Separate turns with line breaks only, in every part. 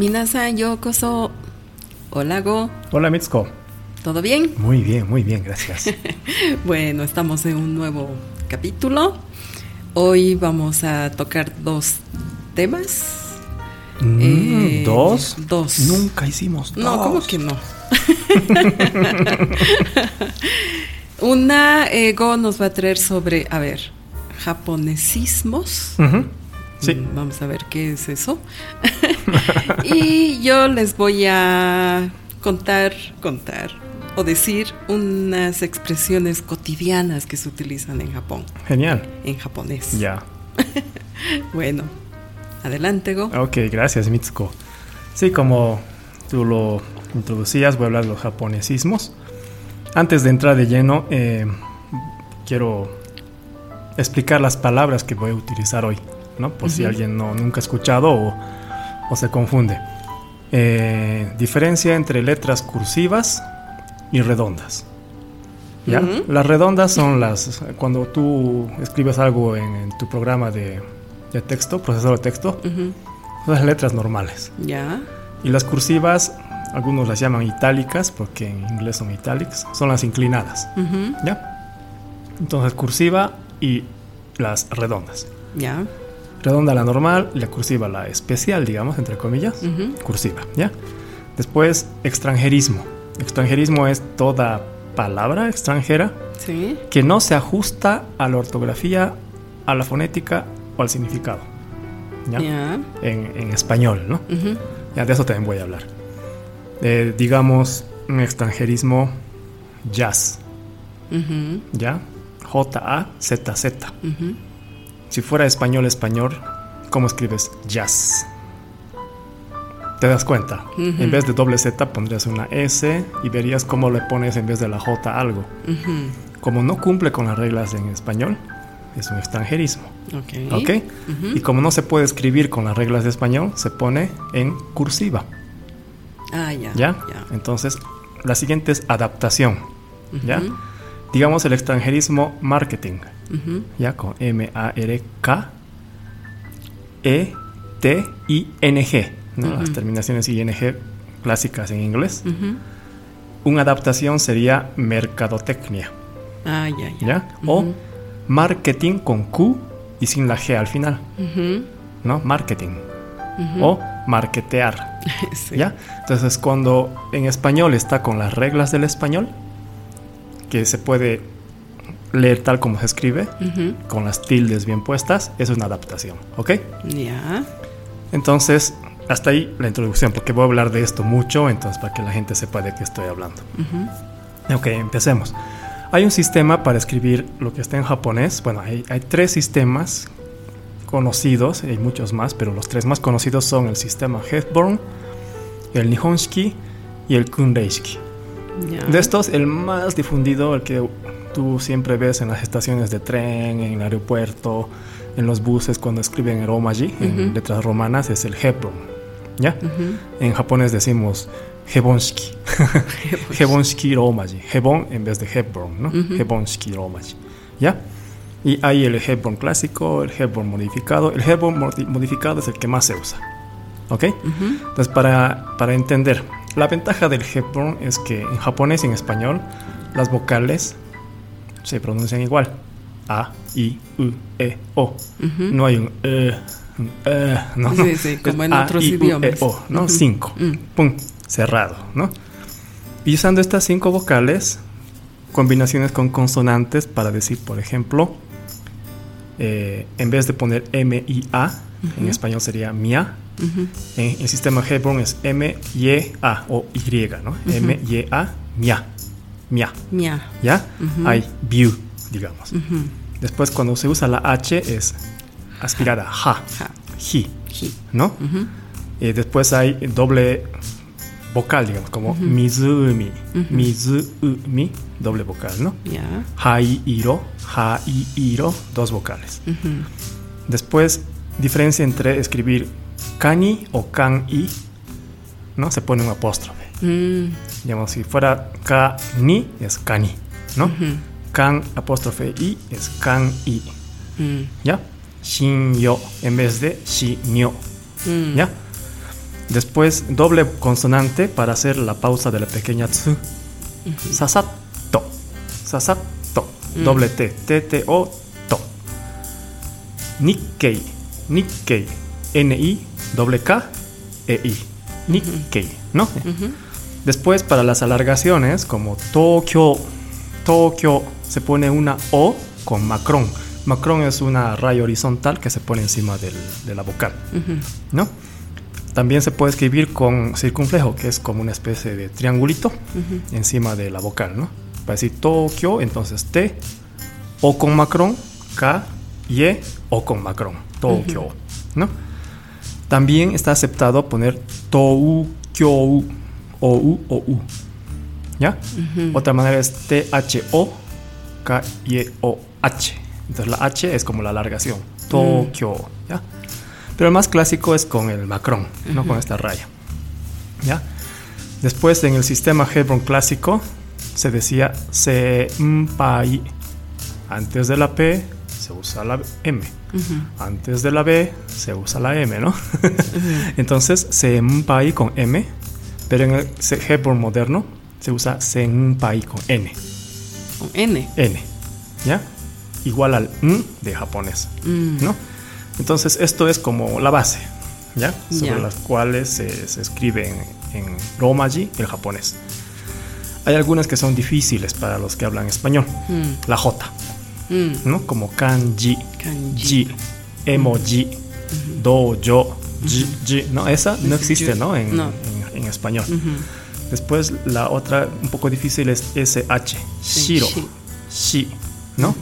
Minasan yokoso. Hola Go.
Hola Mitsuko.
¿Todo bien?
Muy bien, muy bien, gracias.
bueno, estamos en un nuevo capítulo. Hoy vamos a tocar dos temas.
Mm,
Eh,
¿Dos?
Dos.
Nunca hicimos dos.
No, ¿cómo que no? Una, eh, Go nos va a traer sobre, a ver, japonesismos.
Ujú, Sí.
Mm, Vamos a ver qué es eso. y yo les voy a contar, contar o decir unas expresiones cotidianas que se utilizan en Japón,
Genial.
en japonés.
Ya.
Bueno, adelante, Go.
Ok, gracias Mitsuko. Sí, como tú lo introducías, voy a hablar de los japonesismos. Antes de entrar de lleno, eh, quiero explicar las palabras que voy a utilizar hoy, ¿no? Por si alguien no, nunca ha escuchado o, o se confunde. Eh, diferencia entre letras cursivas y redondas. ¿Ya? Las redondas son las cuando tú escribes algo en, en tu programa de, de texto, procesador de texto, son las letras normales.
Ya.
Y las cursivas, algunos las llaman itálicas, porque en inglés son italics, son las inclinadas.
Ujú,
¿Ya? Entonces, cursiva y las redondas.
Ya.
Redonda la normal, la cursiva la especial, digamos, entre comillas. Cursiva, ¿ya? Después, extranjerismo. Extranjerismo es toda palabra extranjera
Sí.
que no se ajusta a la ortografía, a la fonética o al significado. ¿Ya? En, en español, ¿no?
Ujú,
Ya de eso también voy a hablar. Eh, digamos, un extranjerismo jazz, ¿ya? J-A-Z-Z.
ujú.
Si fuera español, español, ¿cómo escribes jazz? ¿Te das cuenta? En vez de doble Z pondrías una S y verías cómo le pones en vez de la J algo. Como no cumple con las reglas en español, es un extranjerismo.
Ok.
¿Ok?
Ujú.
Y como no se puede escribir con las reglas de español, se pone en cursiva.
Ah, ya.
¿Ya? Entonces, la siguiente es adaptación. ¿Ya? Digamos el extranjerismo marketing.
Ujú,
¿Ya? Con M-A-R-K E-T-I-N-G. ¿no?
Ujú.
Las terminaciones ING clásicas en inglés. Una adaptación sería mercadotecnia.
Ah, ya, ya.
¿Ya? O marketing con Q y sin la G al final. ¿No? Marketing. O marketear.
Sí.
¿Ya? Entonces, cuando en español está con las reglas del español, que se puede leer tal como se escribe,
Ujú,
con las tildes bien puestas, eso es una adaptación. ¿Ok?
Ya.
Entonces, hasta ahí la introducción, porque voy a hablar de esto mucho, entonces para que la gente sepa de qué estoy hablando.
Ujú,
Ok, empecemos. Hay un sistema para escribir lo que está en japonés. Bueno, hay, hay tres sistemas conocidos, hay muchos más, pero los tres más conocidos son el sistema Hepburn, el Nihonshiki y el Kunreishiki.
ya.
De estos, el más difundido, el que tú siempre ves en las estaciones de tren, en el aeropuerto, en los buses cuando escriben romaji, en
Ujú.
letras romanas, es el Hepburn. ¿Ya?
Ujú,
En japonés decimos Hebonshiki. Hebonshiki romaji. Hebon en vez de Hepburn, ¿no?
Ujú.
Hebonshiki romaji. ¿Ya? Y hay el Hepburn clásico, el Hepburn modificado. El Hepburn modi- modificado es el que más se usa. ¿Ok? Entonces, para, para entender, la ventaja del Hepburn es que en japonés y en español las vocales se pronuncian igual. A, I, U, E, O.
ujú.
No hay un E, un E, ¿no?
Sí, sí, como en
A,
otros
I, U,
idiomas.
E, O, ¿no?
Ujú.
Cinco.
Mm.
Pum, cerrado, ¿no? Y usando estas cinco vocales, combinaciones con consonantes para decir, por ejemplo, eh, en vez de poner M, I, A, en español sería mia,
Ujú,
en el sistema Hepburn es M, Y, A o Y, ¿no? M, Y, A, mia, mia,
Mia.
¿ya?
Ujú.
Hay view, digamos.
Ujú,
Después, cuando se usa la H, es aspirada, Ja. ji,
Ji.
¿no?
Ujú,
Y después hay doble vocal, digamos, como mizumi, mizumi, doble vocal, ¿no?
Ya.
Hai, iro, hai, iro, dos vocales. Después, diferencia entre escribir kani o kan-i, ¿no? Se pone un apóstrofe.
Mm,
Digamos, si fuera ka-ni, es kani, ¿no? Kan apóstrofe i es kan-i,
mm,
¿ya? Shin-yo en vez de shi-nyo,
mm.
¿ya? Después doble consonante para hacer la pausa de la pequeña tsu. Sasato. Sasato.
Mm.
Doble T. T, T, O, to. Nikkei. Nikkei. N-I, doble K, E-I. Nikkei, ¿no? Después para las alargaciones, como Tokyo, Tokyo, se pone una O con macrón. Macrón es una raya horizontal que se pone encima del- de la vocal. ¿no? También se puede escribir con circunflejo, que es como una especie de triangulito encima de la vocal, ¿no? Para decir Tokio, entonces T, O con macrón, K, Y, O con macrón, Tokio, ¿no? También está aceptado poner Tou, Kyo, O, U, O, U, ¿ya?
Ujú.
Otra manera es T, H, O, K, Y, O, H. Entonces la H es como la alargación, Tokio, ¿ya? Pero el más clásico es con el macrón, no con esta raya, ¿ya? Después en el sistema Hebron clásico se decía Senpai. Antes de la P se usa la M. Antes de la B se usa la M, ¿no? Entonces Senpai con M, pero en el Hebron moderno se usa Senpai con N.
Con N.
N, ¿ya? Igual al N de japonés,
Mm.
¿no? Entonces esto es como la base, ¿ya? Sobre las cuales se, se escribe en, en romaji el japonés. Hay algunas que son difíciles para los que hablan español.
Mm.
La J,
Mm.
¿no? Como kanji,
Kanji.
ji, emoji, dojo, ji, ji, ¿no? Esa no existe, ¿no? En,
No.
en- en español. Después la otra un poco difícil es SH,
Sí,
shiro,
shi.
shi, ¿no?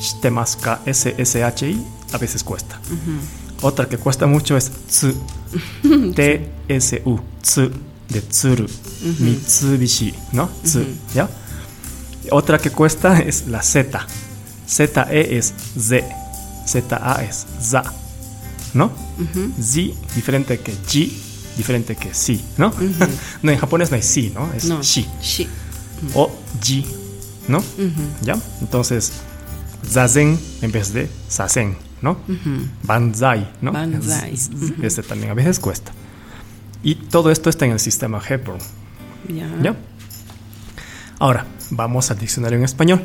Shitemaska, SSHI, a veces cuesta. Otra que cuesta mucho es tsu, T-S-U, tsu, de tsuru, Mitsubishi, ¿no? Tsu, ¿ya? Otra que cuesta es la Z, Z-E es Z, Z-A es za, ¿no?
Ujú.
Z, diferente que ji, diferente que si, ¿no? no, en japonés no hay si, ¿no? Es
No.
shi.
Shi.
O ji, ¿no? ¿Ya? Entonces, zazen en vez de sazen, ¿no? Banzai, ¿no?
Banzai.
Este también a veces cuesta. Y todo esto está en el sistema Hebron,
Ya.
¿ya? Ahora, vamos al diccionario en español.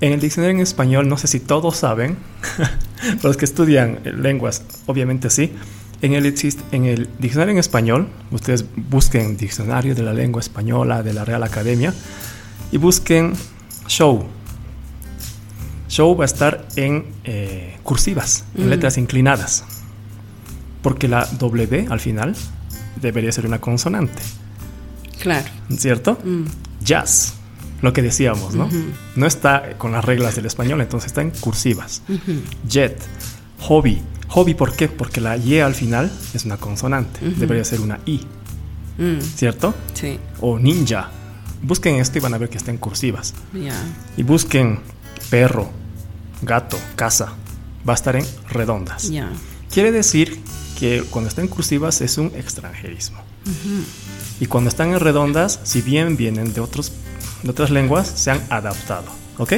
En el diccionario en español, no sé si todos saben, los que estudian lenguas, obviamente sí. En el, en el diccionario en español, ustedes busquen diccionario de la lengua española de la Real Academia y busquen show. Show va a estar en eh, cursivas, en
Mm.
letras inclinadas. Porque la W al final debería ser una consonante,
Claro.
¿cierto?
Mm.
Jazz, lo que decíamos, ¿no? No está con las reglas del español, entonces está en cursivas. Jet, hobby. Hobby, ¿por qué? Porque la Y al final es una consonante, debería ser una I,
Mm.
¿cierto?
Sí.
O ninja. Busquen esto y van a ver que está en cursivas.
Ya.
Y busquen perro, gato, casa. Va a estar en redondas.
Ya.
Quiere decir que cuando está en cursivas es un extranjerismo. Y cuando están en redondas, si bien vienen de, otros, de otras lenguas, se han adaptado. ¿Ok?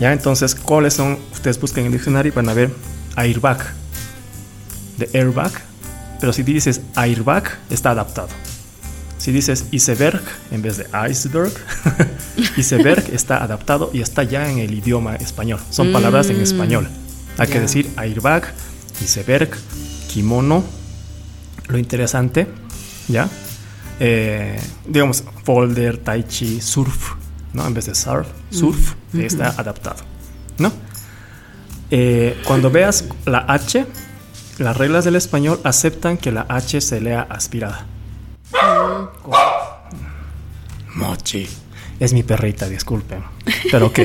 Ya, entonces, ¿cuáles son? Ustedes buscan en el diccionario y van a ver airbag. De airbag. Pero si dices airbag, está adaptado. Si dices iceberg en vez de iceberg, iceberg está adaptado y está ya en el idioma español. Son palabras en
Mm,
español. Hay que decir airbag, iceberg, kimono. Lo interesante, ¿ya? Eh, digamos, folder, tai chi, surf, ¿no? En vez de surf, surf, está adaptado, ¿no? Eh, cuando veas la H, las reglas del español aceptan que la H se lea aspirada. Mochi. Es mi perrita, disculpen. Pero ok.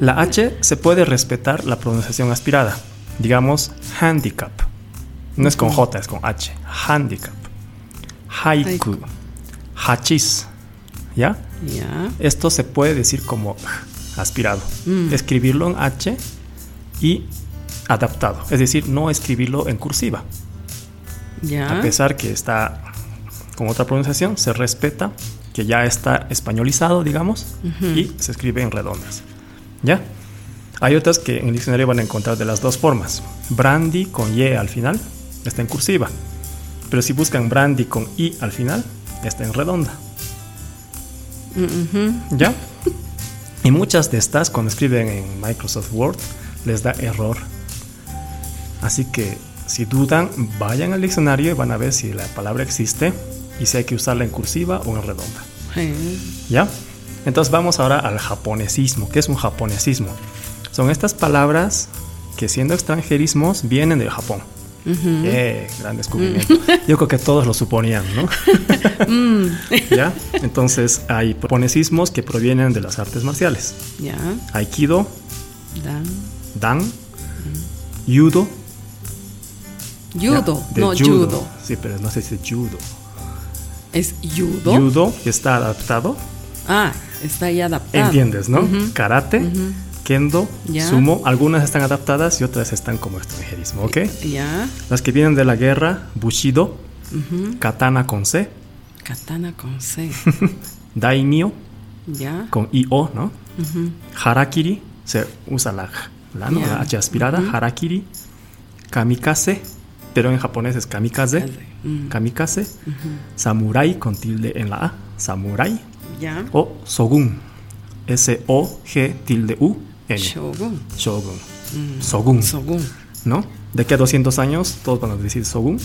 La H se puede respetar la pronunciación aspirada. Digamos, handicap. No es con J, es con H. Handicap. Haiku. Hachis. ¿Ya? Esto se puede decir como aspirado.
Mm.
Escribirlo en H y adaptado. Es decir, no escribirlo en cursiva. A pesar que está con otra pronunciación, se respeta que ya está españolizado, digamos, y se escribe en redondas. ¿Ya? Hay otras que en el diccionario van a encontrar de las dos formas. Brandy con Y al final está en cursiva. Pero si buscan brandy con i al final, está en redonda.
Ujú.
¿Ya? Y muchas de estas, cuando escriben en Microsoft Word, les da error. Así que si dudan, vayan al diccionario y van a ver si la palabra existe y si hay que usarla en cursiva o en redonda.
Sí.
¿Ya? Entonces vamos ahora al japonesismo. ¿Qué es un japonesismo? Son estas palabras que siendo extranjerismos vienen del Japón. ¡Eh! Gran descubrimiento. Yo creo que todos lo suponían, ¿no?
Mm.
¿Ya? Entonces hay japonesismos que provienen de las artes marciales.
Ya.
Aikido,
Dan.
Dan, Judo.
Judo,
ya, de
no judo.
Sí, pero no sé si es judo.
Es judo.
Judo está adaptado,
Ah, está ahí adaptado.
entiendes, ¿no? Karate. Kendo. Sumo. Algunas están adaptadas y otras están como extranjerismo, ¿ok?
Ya.
Las que vienen de la guerra, Bushido. Katana con C,
Katana con C.
Daimyo
Ya.
con IO, ¿no? Harakiri, se usa la, la, ¿no?
Ya.
la H aspirada. Harakiri, Kamikaze, pero en japonés es Kamikaze,
Mm.
Kamikaze,
Ujú.
Samurai con tilde en la A, Samurai,
Ya.
o Sogun, S-O-G tilde U, N,
Shogun.
Shogun,
Mm.
Sogun,
Shogun.
¿no? De aquí a 200 años todos van a decir Sogun,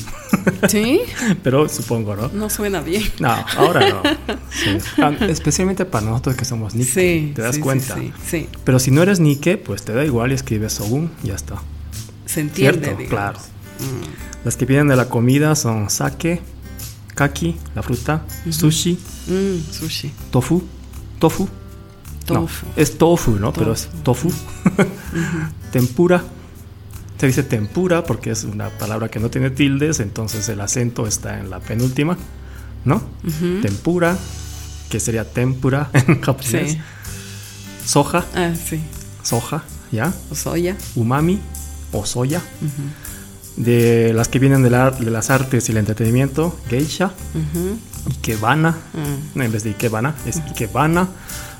¿Sí?
pero supongo, ¿no?
No suena bien.
No, ahora no. Sí. Ah, Especialmente para nosotros que somos Nikke,
Sí.
¿te das
sí,
cuenta?
Sí, sí.
Pero si no eres Nikke, pues te da igual y escribes Sogun, ya está.
Se entiende.
Claro.
Mm.
Las que vienen de la comida son sake, kaki, la fruta, sushi,
Mm, sushi.
tofu, tofu. No,
Tofu.
es tofu, ¿no? Pero es tofu. tempura. Se dice tempura porque es una palabra que no tiene tildes, entonces el acento está en la penúltima, ¿no? Tempura, que sería tempura en japonés.
Sí.
Soja,
Ah, sí.
soja, ¿ya?
O soya.
Umami o soya. De las que vienen de, la- de las artes y el entretenimiento, geisha, ikebana,
Mm.
no, en vez de ikebana, es ikebana,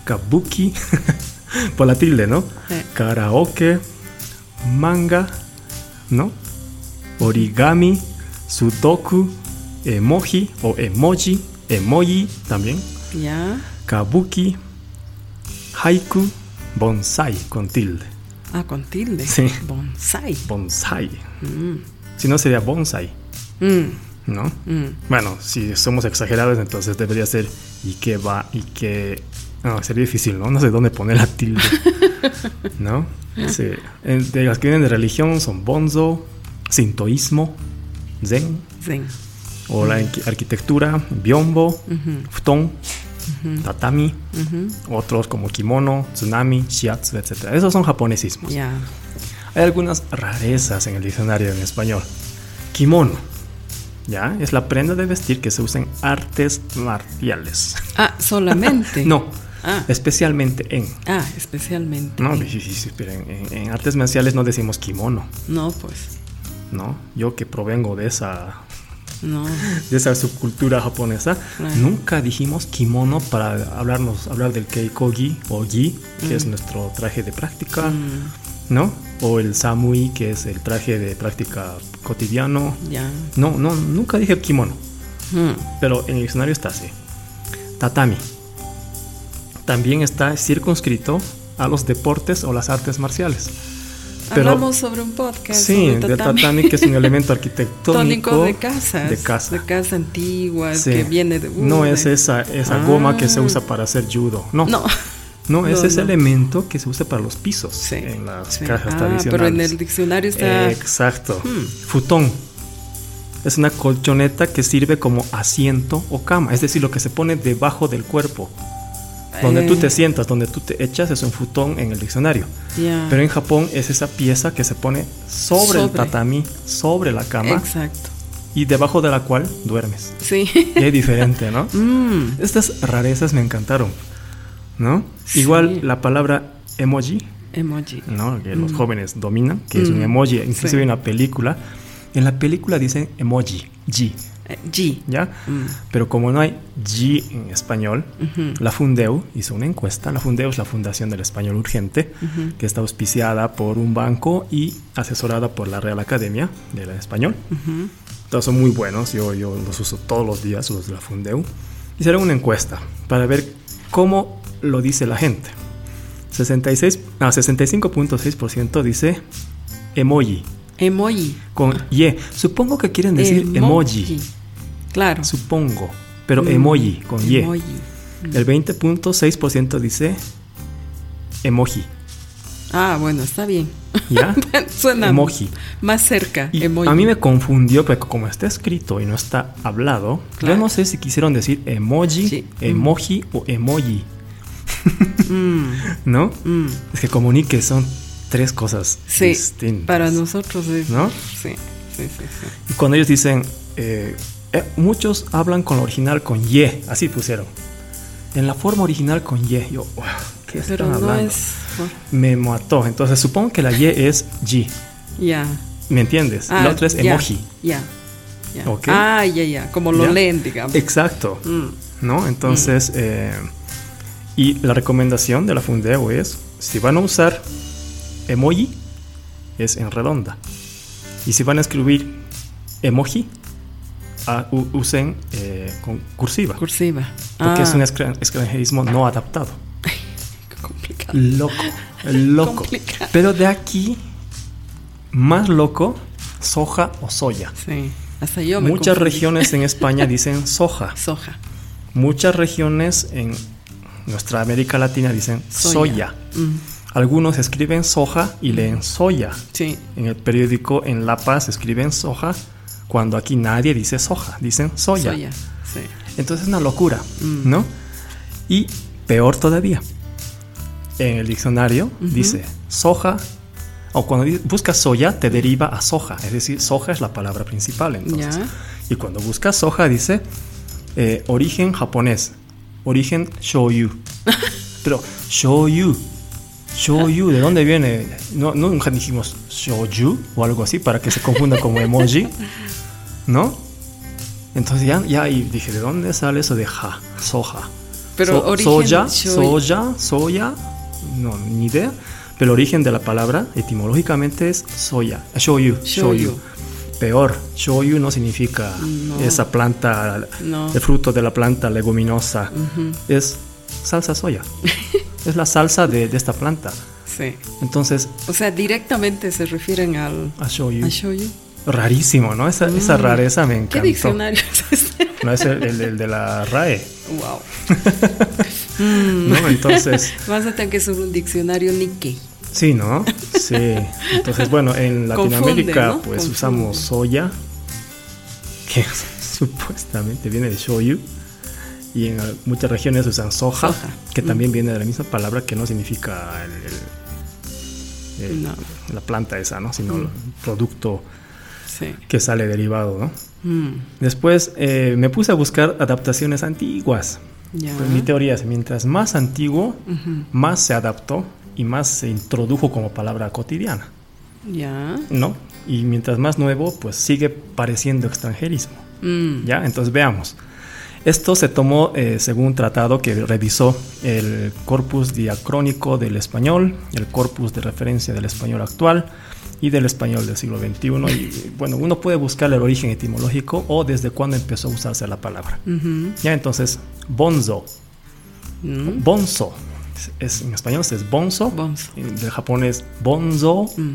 kabuki, por la tilde, ¿no?
Sí.
Karaoke, manga, ¿no? Origami, sudoku, emoji o emoji, emoji también,
Ya.
kabuki, haiku, bonsai con tilde,
Ah, con tilde.
Sí.
Bonsai.
bonsai.
Mm.
Si no sería bonsai,
Mm.
¿no?
Mm.
Bueno, si somos exagerados, entonces debería ser y que va y que. No, sería difícil, ¿no? No sé dónde poner la tilde. ¿No? Sí. De las que vienen de religión son bonzo, sintoísmo, zen,
Zen.
o la arqui- arquitectura, biombo, futon, tatami,
Ujú.
otros como kimono, tsunami, shiatsu, etc. Esos son japonesismos.
Ya.
Hay algunas rarezas en el diccionario en español. Kimono. ¿Ya? Es la prenda de vestir que se usa en artes marciales.
Ah, solamente.
No,
Ah.
especialmente en.
Ah, especialmente.
No, sí, sí, sí, pero en, en- en artes marciales no decimos kimono,
No, pues.
¿no? Yo que provengo de esa,
No.
de esa subcultura japonesa,
Claro.
nunca dijimos kimono para hablarnos, hablar del keikogi o gi, que es nuestro traje de práctica,
Mm,
¿no? O el samui, que es el traje de práctica cotidiano.
ya.
No, no, nunca dije kimono,
Mm,
pero en el diccionario está así. Tatami. También está circunscrito a los deportes o las artes marciales. Pero-
Hablamos sobre un podcast.
Sí,
sobre
de tatami, que es un elemento arquitectónico
Tónico de casas.
De casa.
De casa antigua,
Sí.
que viene de.
no
uh,
es
de-
esa, esa
Ah.
goma que se usa para hacer judo. No, no,
No.
es
No,
ese
no.
elemento que se usa para los pisos
Sí,
en las
sí.
cajas
Ah,
tradicionales.
pero en el diccionario está.
Exacto.
Hmm.
Futón. Es una colchoneta que sirve como asiento o cama, es decir, lo que se pone debajo del cuerpo. Donde tú
Eh,
te sientas, donde tú te echas, es un futón en el diccionario.
ya.
Pero en Japón es esa pieza que se pone sobre, el
Sobre.
tatami, sobre la cama
Exacto.
y debajo de la cual duermes.
Sí.
Y es diferente, ¿no?
Mm,
Estas rarezas me encantaron, ¿no?
Sí.
Igual la palabra emoji,
emoji.
¿no? Que los jóvenes dominan, que es un
Mm,
emoji, inclusive
sí.
en la película. En la película dicen emoji, G,
Eh, G.
¿ya?
Mm,
Pero como no hay G en español, la Fundeu hizo una encuesta. La Fundeu es la Fundación del Español Urgente, que está auspiciada por un banco y asesorada por la Real Academia del Español. Todos son muy buenos, yo, yo los uso todos los días, los de la Fundeu. Hicieron una encuesta para ver cómo lo dice la gente. 66, ah, 65.6% dice emoji.
Emoji.
Con Y. Supongo que quieren decir emoji.
Claro.
Supongo. Pero
Mm,
emoji con Y.
Emoji.
El 20.6% dice emoji.
Ah, bueno, está bien.
¿Ya?
Suena
Emoji.
más cerca.
Y
emoji.
a mí me confundió, porque como está escrito y no está hablado,
Claro.
yo no sé si quisieron decir emoji,
Sí.
emoji o emoji,
Mm,
¿no?
mm.
Es que comunique son tres cosas
Sí,
distintas.
para nosotros es.
¿No?
Sí, sí, sí. sí.
Y cuando ellos dicen, eh, eh, muchos hablan con lo original con Y, así pusieron. En la forma original con Y, yo, wow, ¿qué
Pero
están
no
hablando?
es.
Me mató. Entonces supongo que la Y es G,
Ya.
¿me entiendes?
Ah,
la otra es emoji.
Ya. ya.
Ok.
Ah, ya, ya. Como lo leen, digamos.
Exacto.
Mm,
¿no? Entonces, eh, y la recomendación de la Fundeo es, si van a usar emoji, es en redonda. Y si van a escribir emoji, ah, u- usen eh, con cursiva.
cursiva.
Porque
Ah,
es un extra- extranjerismo no adaptado.
qué complicado.
Loco, loco.
Complicado.
Pero de aquí, más loco, soja o soya.
Sí. Hasta yo me
Muchas
confundí.
regiones en España dicen soja.
Soja.
Muchas regiones en nuestra América Latina dicen soya.
Mm,
Algunos escriben soja y leen soya.
sí.
En el periódico en La Paz escriben soja cuando aquí nadie dice soja, dicen soya.
Soya. Sí.
Entonces es una locura,
Mm.
¿no? Y peor todavía, en el diccionario dice soja, o cuando buscas soya te deriva a soja, es decir, soja es la palabra principal entonces. Y cuando buscas soja dice eh, origen japonés, origen shoyu. Pero shoyu, shoyu, ¿de dónde viene? No, no nunca dijimos shoyu o algo así para que se confunda como emoji, ¿no? Entonces ya, ya y dije, ¿de dónde sale eso de ja, soja?
Pero
So-
origen
soya, soya, soya, no, ni idea. Pero el origen de la palabra etimológicamente es soya, shoyu, shoyu.
Shoyu.
Peor, shoyu no significa
No.
esa planta,
No.
el fruto de la planta leguminosa. Es salsa soya. es la salsa de, de esta planta.
Sí.
Entonces,
O sea, directamente se refieren al.
a shoyu.
a shoyu.
Rarísimo, ¿no? Esa, esa rareza me
Mm. ¿Qué
encantó.
diccionario es este?
No es el, el- el de la RAE,
wow.
¿no? Entonces,
Vas a tener que ser un diccionario Nikkei.
sí, ¿no? Sí. Entonces, bueno, en
Confunde,
Latinoamérica,
¿no?
pues
Confunde.
usamos soya, que supuestamente viene de shoyu. Y en muchas regiones usan soja,
Soja.
que
Mm.
también viene de la misma palabra que no significa el- el- el-
No.
la planta esa, ¿no? Sino el producto
Sí.
que sale derivado, ¿no?
Mm,
Después eh, me puse a buscar adaptaciones antiguas. Pues mi teoría es, mientras más antiguo, más se adaptó y más se introdujo como palabra cotidiana,
Ya.
¿no? Y mientras más nuevo, pues sigue pareciendo extranjerismo,
Mm,
¿ya? Entonces veamos. Esto se tomó eh, según un tratado que revisó el corpus diacrónico del español, el corpus de referencia del español actual y del español del siglo XXI. Y bueno, uno puede buscar el origen etimológico o desde cuándo empezó a usarse la palabra. Ya entonces, bonzo,
mm,
bonzo, es, en español es bonzo,
Bonzo.
en- del japonés bonzo,
mm.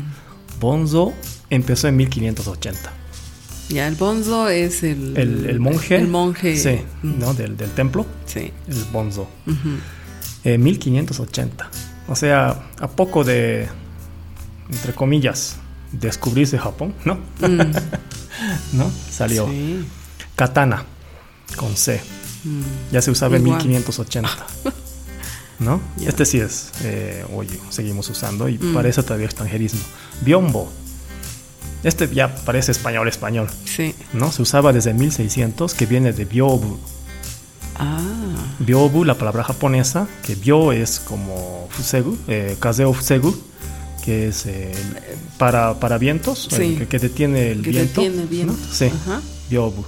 bonzo empezó en 1580.
Ya, el bonzo es el.
El, el monje,
El monje.
sí,
mm,
¿no? del, del templo,
Sí.
el bonzo. Eh, 1580. O sea, a poco de, entre comillas, descubrirse Japón, ¿no?
mm,
¿No? Salió
sí,
katana con C.
mm,
Ya se usaba en
Igual.
1580. ¿No? Este sí es, eh, oye, seguimos usando y
Mm.
parece todavía extranjerismo. Biombo. Este ya parece español, español.
Sí.
¿No? Se usaba desde 1600, que viene de byobu.
Ah.
Byobu, la palabra japonesa, que byo es como fusegu, eh, kazeo fusegu, que es eh, para, para vientos,
Sí.
eh, que, que detiene el
Que
viento.
detiene viento.
¿no? Sí,
Ajá.
byobu.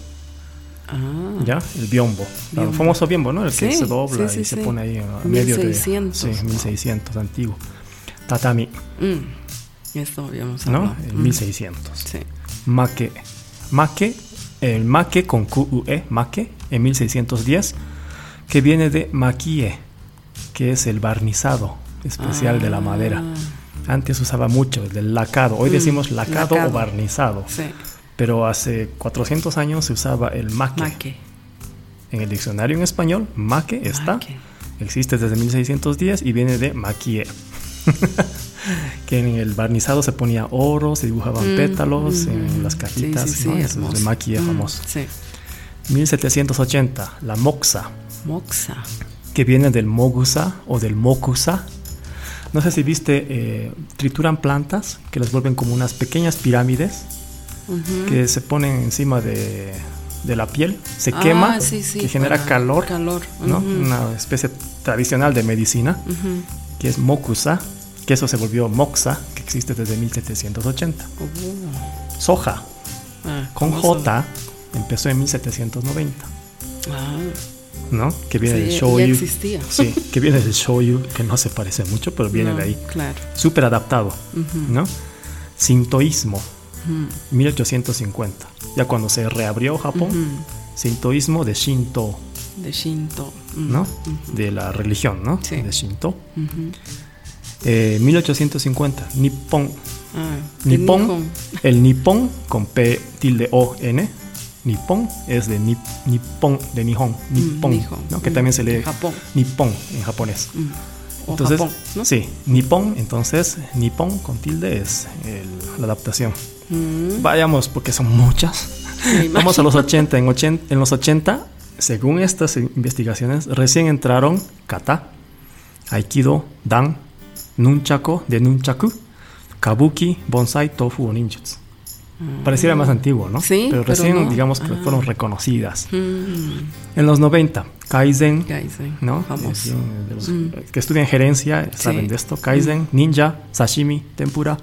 Ah.
¿Ya? El biombo.
Biombo.
El famoso biombo, ¿no? El que
Sí,
se dobla
sí, sí,
y se
sí.
pone ahí a medio
1600,
de... Sí,
¿no?
1600, antiguo. Tatami,
Mm. Esto habíamos
¿no?
hablado.
El
Mm,
1600.
Sí.
Make. Make el make con QUE, make, en 1610, que viene de maquille, que es el barnizado especial de la
Ah.
madera. Antes usaba mucho el del lacado, hoy
Mm,
decimos lacado,
lacado.
o barnizado,
Sí,
pero hace 400 años se usaba el maque.
maque.
En el diccionario en español, maque está,
Maque.
existe desde 1610 y viene de maquille. que en el barnizado se ponía oro, se dibujaban
Mm,
pétalos
mm,
en las cajitas,
sí, sí,
¿no? Ese es
Mm,
famoso.
Sí,
1780, la moxa,
moxa.
que viene del mogusa o del mokusa. No sé si viste, eh, trituran plantas que las vuelven como unas pequeñas pirámides que se ponen encima de, de la piel, se
Ah,
quema,
sí, sí,
que genera calor,
Calor.
¿no?
ujú,
Una especie tradicional de medicina, que es mokusa, que eso se volvió moxa, que existe desde 1780.
Uh,
Soja,
ah,
con. J, empezó en 1790,
Ah,
¿no? Que viene
sí,
del
ya
shoyu.
existía.
Sí, que viene del shoyu, que no se parece mucho, pero viene
No,
de ahí.
Claro.
Súper adaptado,
Ujú,
¿no? Sintoísmo,
ujú,
1850. Ya cuando se reabrió Japón,
ujú.
sintoísmo de Shinto,
De Shinto.
¿no? De la religión, ¿no?
Sí.
De Shinto. Eh, 1850, Nippon.
Ah,
Nippon, el Nippon con P tilde O N. Nippon es de Nip- Nippon, de Nihon, Nippon,
Nihon,
¿no? que
mm,
también se lee
Japón.
Nippon en japonés.
Mm. O
Entonces,
Japón, ¿no?
sí, Nippon, entonces Nippon con tilde es el- la adaptación.
Mm,
Vayamos porque son muchas. Vamos a los
imagino.
80. En, 80. en los 80, según estas investigaciones, recién entraron kata, aikido, dan, nunchaku de nunchaku, kabuki, bonsai, tofu o ninjutsu. Pareciera más antiguo, ¿no?
Mm. Sí,
pero
pero
recién,
no.
digamos que
Ah.
fueron reconocidas.
Mm,
En los 90, kaizen,
Kaizen,
¿no?
Famoso. Mm.
Que estudian gerencia, saben
Sí.
de esto. Kaizen, ninja, sashimi, tempura,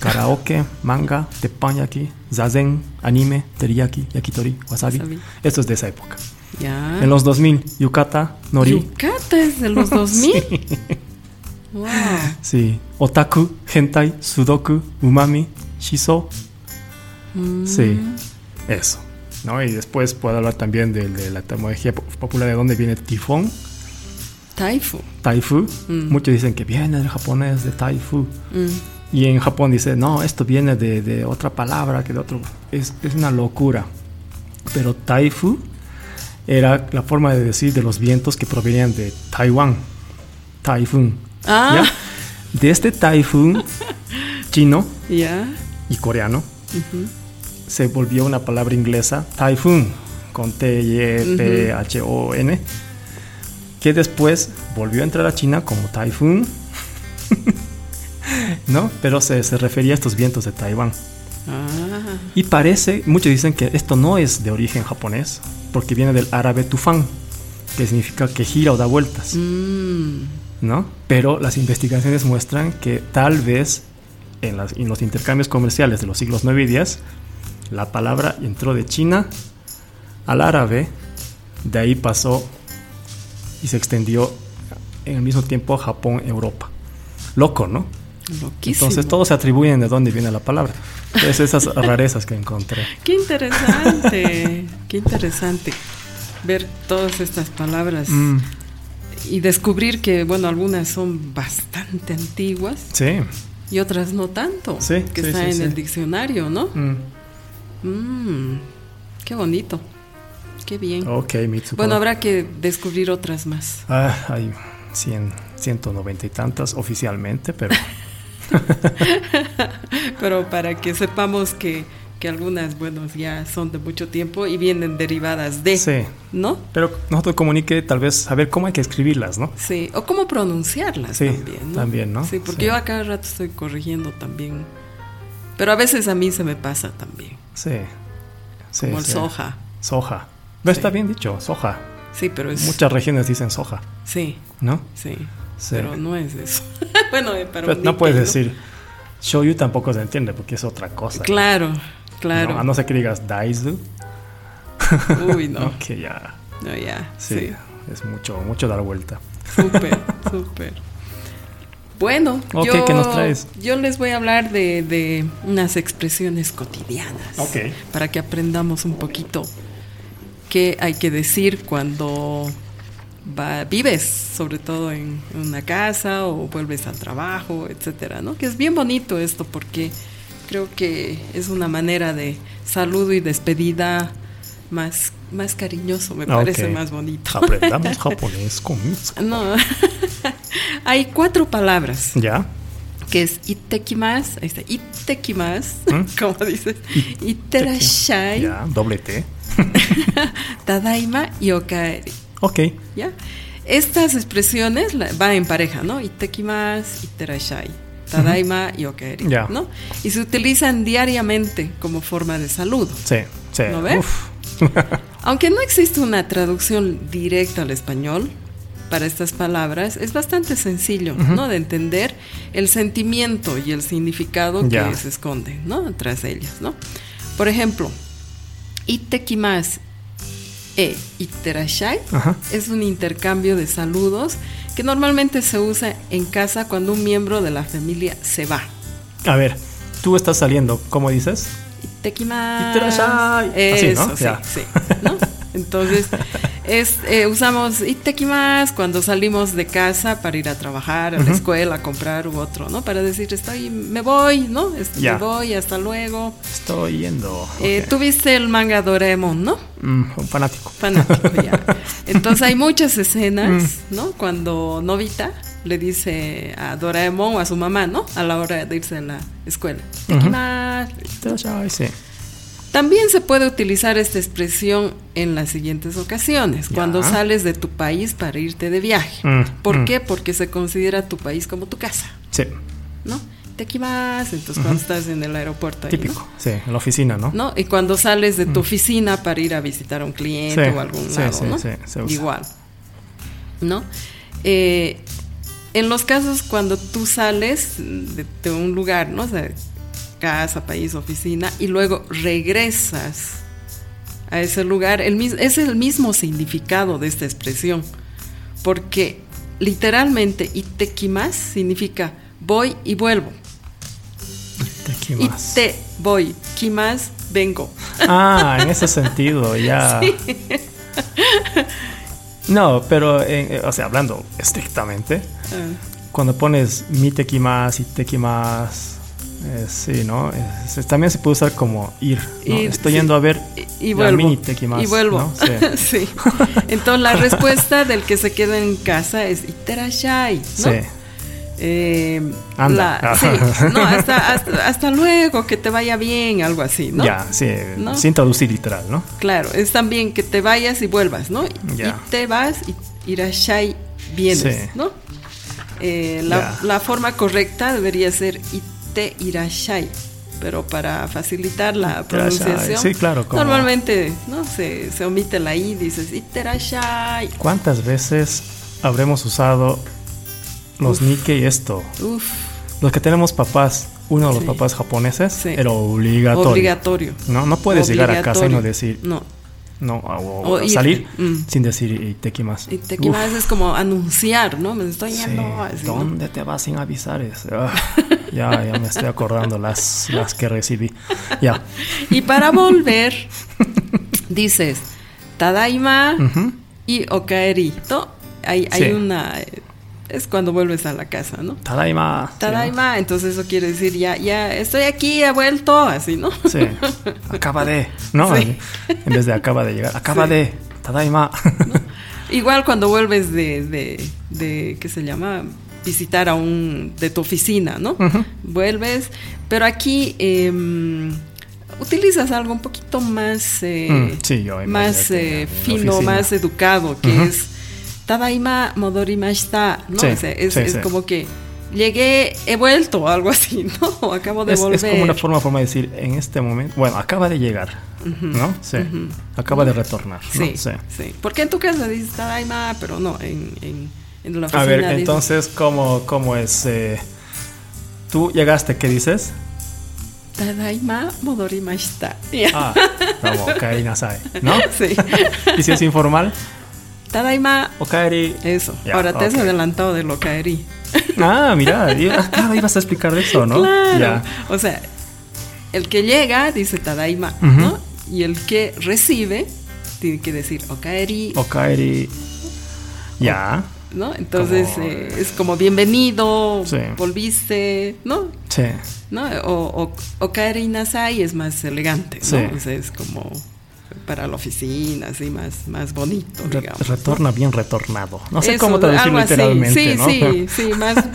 karaoke, manga, teppanyaki, zazen, anime, teriyaki, yakitori, wasabi.
Wasabi.
Esto es de esa época.
Ya.
En los 2000, yukata, nori.
Yucata es de los 2000. Wow.
Sí. Otaku, hentai, sudoku, umami, shiso.
Mm,
Sí. Eso. ¿no? Y después puedo hablar también de, de la etimología po- popular de dónde viene tifón,
Taifu.
taifu.
Mm.
Muchos dicen que viene del japonés de taifu.
Mm,
Y en Japón dice, no, esto viene de, de otra palabra, que de otro... Es, es una locura. Pero taifu era la forma de decir de los vientos que provenían de Taiwán. Taifun.
Ah,
¿ya? De este taifun chino
ya.
y coreano. Se volvió una palabra inglesa, typhoon, con T-Y-P-H-O-N, que después volvió a entrar a China como typhoon, ¿no? Pero se, se refería a estos vientos de Taiwán.
Ah,
Y parece, muchos dicen que esto no es de origen japonés, porque viene del árabe tufán, que significa que gira o da vueltas,
mm,
¿no? Pero las investigaciones muestran que tal vez en, las- en los intercambios comerciales de los siglos 9 y 10, la palabra entró de China al árabe, de ahí pasó y se extendió en el mismo tiempo a Japón, Europa. Loco, ¿no?
loquísimo.
Entonces todos se atribuyen de dónde viene la palabra. Es esas rarezas que encontré.
Qué interesante, qué interesante ver todas estas palabras
Mm,
y descubrir que, bueno, algunas son bastante antiguas
sí.
y otras no tanto,
Sí,
que
sí,
está
sí,
en el diccionario, ¿no?
Mm,
Mm, qué bonito, qué bien.
ok, Mitsuko.
Bueno, habrá que descubrir otras más.
Ah, hay 100, 190 y tantas oficialmente, pero
Pero para que sepamos que, que algunas, bueno, ya son de mucho tiempo y vienen derivadas de,
sí.
¿no?
Pero nosotros comunique tal vez saber cómo hay que escribirlas, ¿no?
Sí, o cómo pronunciarlas
Sí,
también, ¿no?
también, ¿no?
Sí, porque
Sí.
yo a cada rato estoy corrigiendo también. Pero a veces a mí se me pasa también,
Sí. sí
como el
sí.
soja.
Soja. No
Sí.
está bien dicho, soja.
Sí, pero es...
Muchas regiones dicen soja,
Sí,
¿no?
sí, pero no es eso. bueno, eh, para
Pero no puedes decir shoyu tampoco se entiende porque es otra cosa.
Claro, claro.
¿no? A no ser que digas daizu,
Uy, no,
¿no? que ya
no, ya,
sí,
sí.
es mucho mucho dar vuelta.
Súper, súper. Bueno, yo,
¿qué nos traes?
yo les voy a hablar de, de unas expresiones cotidianas. Para que aprendamos un poquito qué hay que decir cuando va- vives, sobre todo en una casa o vuelves al trabajo, etcétera, ¿no? Que es bien bonito esto porque creo que es una manera de saludo y despedida más, más cariñoso, me parece más bonito.
Aprendamos japonés con.
No, hay cuatro palabras
¿Ya?
que es itekimas, ahí está, itekimas,
¿Mm?
como dices, iterashai,
Ya, doble T.
tadaima y okaeri,
Ok.
¿ya? Estas expresiones van en pareja, ¿no? Itekimas, iterashai, tadaima y okaeri,
Ya.
¿no? Y se utilizan diariamente como forma de saludo.
Sí, sí.
¿Lo ves? Aunque no existe una traducción directa al español para estas palabras, es bastante sencillo, ¿no? De entender el sentimiento y el significado que se esconde, ¿no? Tras ellas, ¿no? Por ejemplo, itekimas e iterashai
Ajá.
es un intercambio de saludos que normalmente se usa en casa cuando un miembro de la familia se va.
A ver, tú estás saliendo, ¿cómo dices?
Itekimasu.
Iterashai. Así,
Eso,
¿no?
sí, sí, ¿no? Entonces, es, eh, usamos itekimasu cuando salimos de casa para ir a trabajar, a la escuela, a comprar u otro, ¿no? Para decir, estoy, me voy, ¿no? Es-
Ya.
Me voy, hasta luego.
Estoy yendo.
Eh,
Ok.
Tú viste el manga Doraemon, ¿no?
Mm, un fanático.
Fanático, ya. Entonces hay muchas escenas,
Mm.
¿no? Cuando Novita le dice a Doraemon o a su mamá, ¿no? A la hora de irse a la escuela. Itekimasu.
Iterashai, sí.
También se puede utilizar esta expresión en las siguientes ocasiones,
Ya.
cuando sales de tu país para irte de viaje.
Mm,
¿Por
mm.
qué? Porque se considera tu país como tu casa,
Sí,
¿no? Te equivas, entonces cuando estás en el aeropuerto. ahí, ¿no?
típico. Sí, en la oficina, ¿no?
¿no? Y cuando sales de tu oficina para ir a visitar a un cliente
Sí,
o algún
sí,
lado,
sí,
¿no?
sí, se usa.
Igual, ¿no? Eh, en los casos cuando tú sales de, de un lugar, ¿no? O sea, casa, país, oficina, y luego regresas a ese lugar, el, es el mismo significado de esta expresión, porque literalmente itekimas significa voy y vuelvo,
Te
y
quimas.
te voy, kimas, vengo.
Ah, en ese sentido, ya. No, pero, en- eh, o sea, hablando estrictamente,
Ah.
cuando pones mi tequimas y tequimas, eh, sí, ¿no? Es- también se puede usar como ir. ¿no?
Ir,
Estoy
sí.
yendo a ver
Y, vuelvo.
mini
y vuelvo.
¿no? Sí.
Sí. Entonces la respuesta del que se queda en casa es iterashai, ¿no?
Sí.
Eh,
Anda.
la- sí, no, hasta, hasta, hasta luego, que te vaya bien, algo así, ¿no?
Ya, sí,
¿No?
sin traducir literal, ¿no?
Claro, es también que te vayas y vuelvas, ¿no?
Ya.
Y te vas y irashai vienes,
Sí.
¿no? Eh, la, la forma correcta debería ser ite irashai, pero para facilitar la pronunciación,
sí, claro, como-
normalmente ¿no? se, se omite la i, dices iterashai.
¿Cuántas veces habremos usado los
Uf.
Nike y esto?
Uf,
Los que tenemos papás, uno de los
Sí.
papás japoneses,
Sí.
era obligatorio.
obligatorio.
No, no puedes llegar a casa y no decir,
No,
no, o,
O
o
ir.
salir
Mm.
sin decir itekimas.
y te equivas es como anunciar, ¿no? Me estoy
Sí,
yendo. ¿no?
¿Dónde te vas sin avisar? Es- ah, ya, ya me estoy acordando las, las que recibí. Ya.
Y para volver, dices Tadaima y Okaeri. ¿no? Hay, hay
Sí.
una. Es cuando vuelves a la casa, ¿no?
Tadaima.
Tadaima, entonces eso quiere decir ya, ya estoy aquí, he vuelto, así, ¿no?
Sí. Acaba de. No,
Sí.
en vez de acaba de llegar. Acaba de. Tadaima.
Igual cuando vuelves de, de, de, ¿qué se llama? Visitar a un, de tu oficina, ¿no? Vuelves, pero aquí em, utilizas algo un poquito más, eh,
Mm, sí, yo
más eh, fino,
oficina.
más educado, que es Tadaima Modorimashita, ¿no?
Sí,
O sea, es
sí,
es
sí.
como que llegué, he vuelto, algo así, ¿no? O acabo de
Es,
volver.
es como una forma, forma de decir, en este momento, bueno, acaba de llegar, ¿no? Sí. Acaba de retornar, ¿no?
Sí, sí, Porque en tu casa dices Tadaima, pero no, en, en, en la oficina
A ver, entonces, ¿cómo, cómo es? eh, Tú llegaste, ¿qué dices?
Tadaima Modorimashita.
Ah, como Okaeri Nasai, ¿no?
Sí.
Y si es informal,
Tadaima,
Okaeri.
eso. Ahora te has adelantado de lo caerí.
Ah, mira, y- ah, claro, ibas a explicar de eso, ¿no?
Claro.
Ya.
O sea, el que llega dice Tadaima. ¿no? Y el que recibe tiene que decir Okaeri,
Okaeri. Ya.
¿No? Entonces
Como-
eh, es como bienvenido,
Sí.
volviste, ¿no?
Sí.
¿No? O, o Nasai es más elegante, ¿no?
Sí.
O sea, es como para la oficina, así más, más bonito,
Re-
digamos.
retorna bien retornado. No sé
Eso,
cómo traducir
algo así.
literalmente,
Sí,
¿no?
sí, sí, más.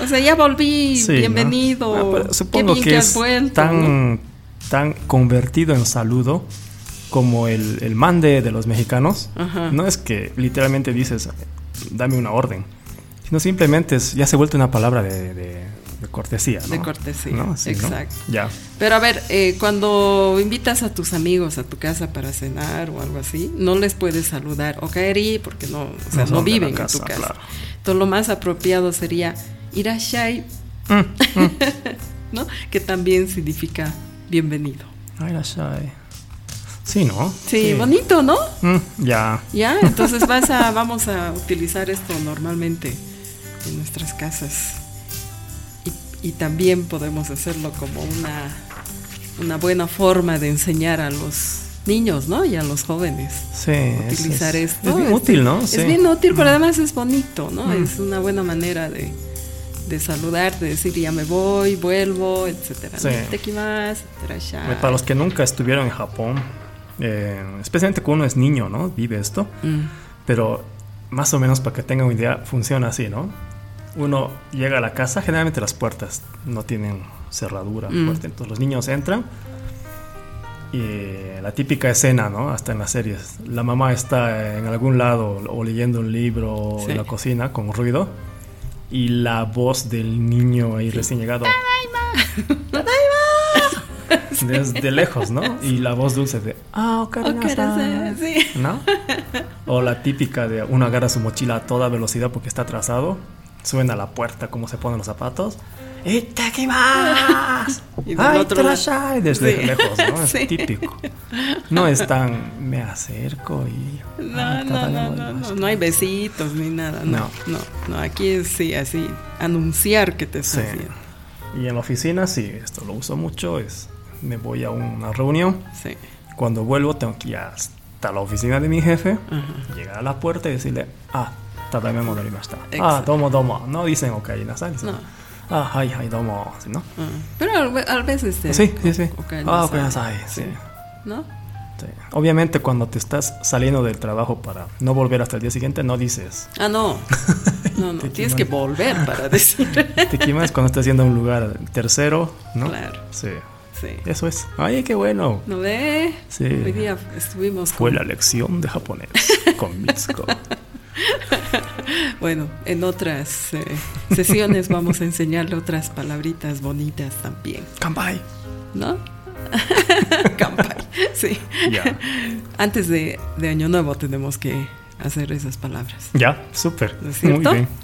O sea, ya volví,
Sí, ¿no?
bienvenido.
Ah, pero supongo
bien
que,
que
es tan, tan convertido en saludo como el, el mande de los mexicanos.
Ajá.
No es que literalmente dices, dame una orden, sino simplemente es, ya se ha vuelto una palabra de, de- de cortesía. ¿no?
De cortesía,
¿No? Sí, ¿no?
exacto.
Ya.
Pero a ver, eh, cuando invitas a tus amigos a tu casa para cenar o algo así, no les puedes saludar Okaeri porque no, o sea,
No
viven en tu casa.
claro.
Entonces lo más apropiado sería Irashai,
Mm,
¿no? Que también significa bienvenido.
La shy. Sí, ¿no?
Sí, bonito, ¿no?
Mm, ya.
Ya, entonces vas a, vamos a utilizar esto normalmente en nuestras casas. Y, y también podemos hacerlo como una, una buena forma de enseñar a los niños, ¿no? Y a los jóvenes.
Sí. es-
Utilizar
es,
esto.
Es bien
este,
útil, ¿no?
Es
Sí.
bien útil, pero además es bonito, ¿no?
Mm.
Es una buena manera de, de saludar, de decir ya me voy, vuelvo, etcétera.
Sí. Para los que nunca estuvieron en Japón, eh, especialmente cuando uno es niño, ¿no? Vive esto.
Mm,
Pero más o menos para que tengan una idea, funciona así, ¿no? Uno llega a la casa, generalmente las puertas no tienen cerradura
Mm.
fuerte, entonces los niños entran y la típica escena, ¿no? Hasta en las series, la mamá está en algún lado o leyendo un libro
Sí.
en la cocina con ruido y la voz del niño ahí recién llegado. Desde lejos, ¿no? Y la voz dulce de Ah, ocarina
sí.
¿No? O la típica de uno agarra su mochila a toda velocidad porque está atrasado, suena la puerta, cómo se ponen los zapatos. ¡Itakimas!
Y del
¡Ay,
otro lado-!
Desde
Sí.
lejos, ¿no? Es
Sí.
típico. No es tan, me acerco y...
No,
ah,
no, no, no, no,
imashita".
no hay besitos ni nada, no,
No.
no, no, aquí es sí, así, anunciar que te
Sí.
estás viendo,
Y en la oficina, sí, esto lo uso mucho, es... Me voy a una reunión,
sí,
cuando vuelvo tengo que ir hasta la oficina de mi jefe,
ajá,
llegar a la puerta y decirle, ah, tadayama modorimashita. Ah,
Exacto.
domo, domo. No dicen ok, dicen,
no,
ah, hi, hi, domo, ¿sí, ¿no?
ah, pero al, ve- al veces te,
Sí, sí, sí.
ocarina
Ah, ok,
sai,
nasai, sí.
¿no?
sí. Obviamente cuando te estás saliendo del trabajo para no volver hasta el día siguiente, no dices
Ah, no, no, no, tienes que volver para decir,
te quimas cuando estás yendo a un lugar tercero, ¿no?
Claro.
Sí,
sí,
eso es. Ay, qué bueno.
¿no ve?
Sí.
Hoy día estuvimos
Fue
con-
la lección de japonés con Mitsuko.
Bueno, en otras eh, sesiones vamos a enseñarle otras palabritas bonitas también,
Kanpai.
¿no? Kampai, sí.
Ya.
Antes de, de Año Nuevo tenemos que hacer esas palabras.
Ya, súper.
¿No es
Muy bien.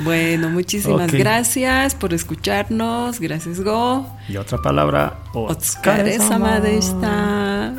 Bueno, muchísimas gracias por escucharnos. Gracias, Go.
Y otra palabra,
esta.